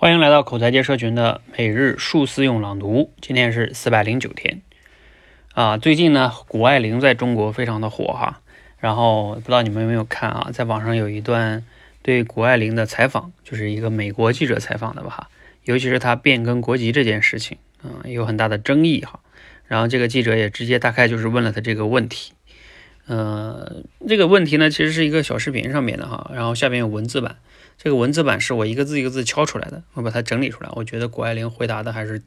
欢迎来到口才界社群的每日数字用朗读，今天是四百零九天啊。最近呢，谷爱凌在中国非常的火哈，然后不知道你们有没有看啊，在网上有一段对谷爱凌的采访，就是一个美国记者采访的吧，尤其是她变更国籍这件事情，嗯，有很大的争议哈。然后这个记者也直接大概就是问了他这个问题，呃，这个问题呢其实是一个小视频上面的哈，然后下面有文字版。这个文字版是我一个字一个字敲出来的，我把它整理出来。我觉得谷爱凌回答的还是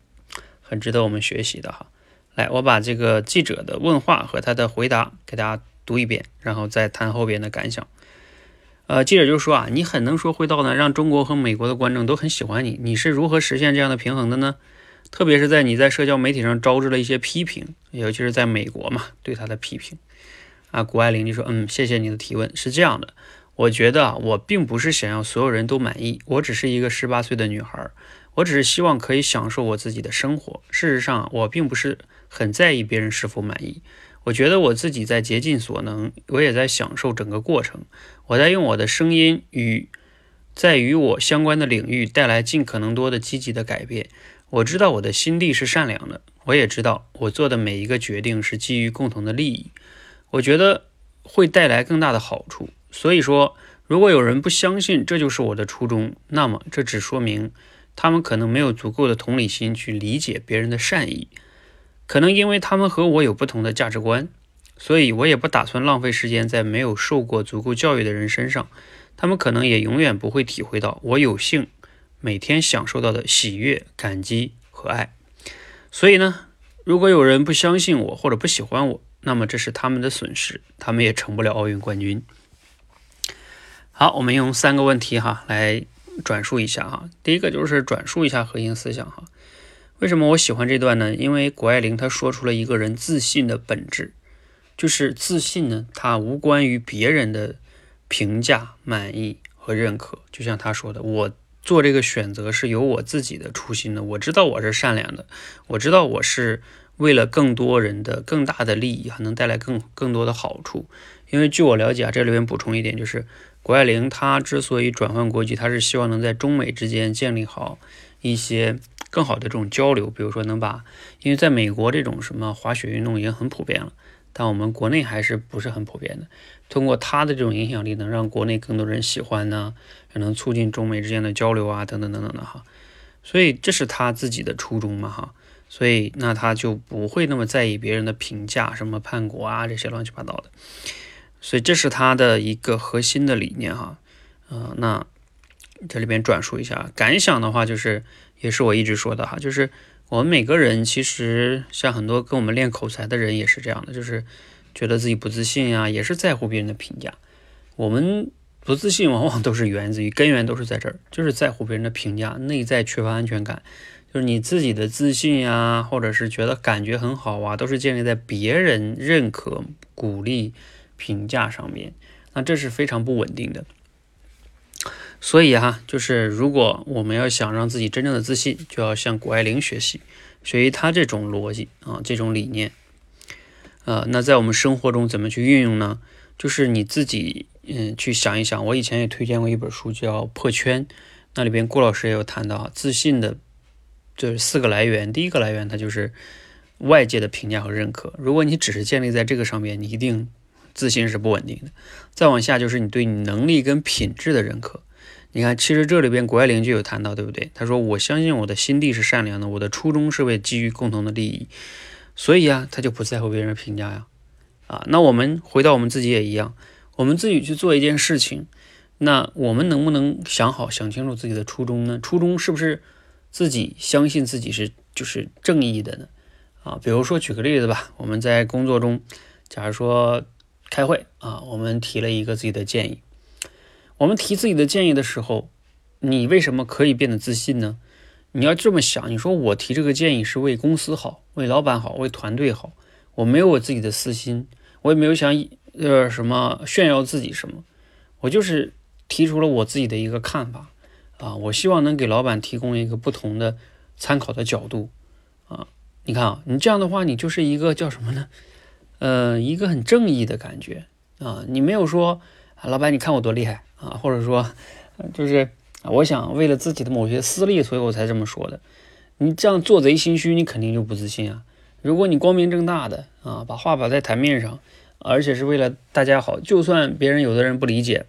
很值得我们学习的哈。来，我把这个记者的问话和他的回答给大家读一遍，然后再谈后边的感想。呃，记者就说啊，你很能说会道呢，让中国和美国的观众都很喜欢你。你是如何实现这样的平衡的呢？特别是在你在社交媒体上招致了一些批评，尤其是在美国嘛，对他的批评。啊，谷爱凌就说，嗯，谢谢你的提问，是这样的。我觉得，我并不是想要所有人都满意，我只是一个十八岁的女孩，我只是希望可以享受我自己的生活。事实上，我并不是很在意别人是否满意。我觉得我自己在竭尽所能，我也在享受整个过程。我在用我的声音与在与我相关的领域带来尽可能多的积极的改变。我知道我的心地是善良的，我也知道我做的每一个决定是基于共同的利益。我觉得会带来更大的好处。所以说，如果有人不相信这就是我的初衷，那么这只说明他们可能没有足够的同理心去理解别人的善意。可能因为他们和我有不同的价值观，所以我也不打算浪费时间在没有受过足够教育的人身上。他们可能也永远不会体会到我有幸每天享受到的喜悦、感激和爱。所以呢，如果有人不相信我或者不喜欢我，那么这是他们的损失，他们也成不了奥运冠军。好，我们用三个问题哈来转述一下哈。第一个就是转述一下核心思想哈。为什么我喜欢这段呢？因为谷爱凌她说出了一个人自信的本质，就是自信呢，它无关于别人的评价、满意和认可。就像她说的，我做这个选择是有我自己的初心的。我知道我是善良的，我知道我是为了更多人的更大的利益，还能带来更更多的好处。因为据我了解啊，这里边补充一点就是。谷爱凌她之所以转换国籍，她是希望能在中美之间建立好一些更好的这种交流，比如说能把，因为在美国这种什么滑雪运动已经很普遍了，但我们国内还是不是很普遍的。通过她的这种影响力，能让国内更多人喜欢呢，也能促进中美之间的交流啊，等等等等的哈。所以这是他自己的初衷嘛哈。所以那他就不会那么在意别人的评价，什么叛国啊这些乱七八糟的。所以这是他的一个核心的理念哈，呃，那这里边转述一下感想的话，就是也是我一直说的哈，就是我们每个人其实像很多跟我们练口才的人也是这样的，就是觉得自己不自信啊，也是在乎别人的评价。我们不自信往往都是源自于根源都是在这儿，就是在乎别人的评价，内在缺乏安全感，就是你自己的自信呀，或者是觉得感觉很好啊，都是建立在别人认可、鼓励。评价上面，那这是非常不稳定的。所以哈，就是如果我们要想让自己真正的自信，就要向谷爱凌学习，学习他这种逻辑啊，这种理念。呃，那在我们生活中怎么去运用呢？就是你自己嗯去想一想。我以前也推荐过一本书叫《破圈》，那里边顾老师也有谈到自信的，就是四个来源。第一个来源，它就是外界的评价和认可。如果你只是建立在这个上面，你一定。自信是不稳定的，再往下就是你对你能力跟品质的认可。你看，其实这里边谷爱凌就有谈到，对不对？他说：“我相信我的心地是善良的，我的初衷是为基于共同的利益，所以啊，他就不在乎别人评价呀。”啊，那我们回到我们自己也一样，我们自己去做一件事情，那我们能不能想好、想清楚自己的初衷呢？初衷是不是自己相信自己是就是正义的呢？啊，比如说举个例子吧，我们在工作中，假如说。开会啊，我们提了一个自己的建议。我们提自己的建议的时候，你为什么可以变得自信呢？你要这么想，你说我提这个建议是为公司好，为老板好，为团队好，我没有我自己的私心，我也没有想呃什么炫耀自己什么，我就是提出了我自己的一个看法啊，我希望能给老板提供一个不同的参考的角度啊。你看啊，你这样的话，你就是一个叫什么呢？呃，一个很正义的感觉啊，你没有说，老板，你看我多厉害啊，或者说，就是，我想为了自己的某些私利，所以我才这么说的。你这样做贼心虚，你肯定就不自信啊。如果你光明正大的啊，把话摆在台面上，而且是为了大家好，就算别人有的人不理解，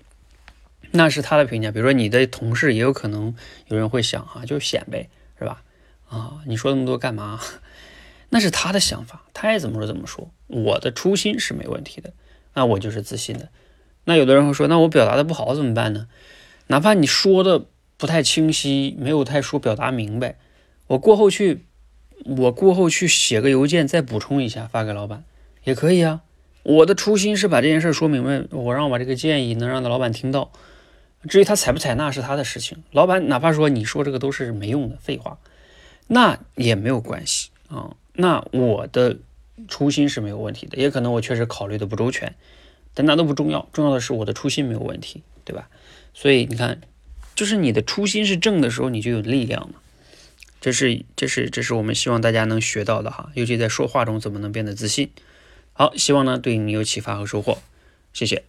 那是他的评价。比如说你的同事，也有可能有人会想啊，就显摆是吧？啊，你说那么多干嘛？那是他的想法，他爱怎么说怎么说。我的初心是没问题的，那我就是自信的。那有的人会说，那我表达的不好怎么办呢？哪怕你说的不太清晰，没有太说表达明白，我过后去，我过后去写个邮件再补充一下，发给老板也可以啊。我的初心是把这件事说明白，我让我把这个建议能让老板听到。至于他采不采纳是他的事情。老板哪怕说你说这个都是没用的废话，那也没有关系啊。那我的初心是没有问题的，也可能我确实考虑的不周全。但那都不重要，重要的是我的初心没有问题，对吧？所以你看，就是你的初心是正的时候，你就有力量嘛。这是这是这是我们希望大家能学到的哈，尤其在说话中怎么能变得自信。好，希望呢对你有启发和收获，谢谢。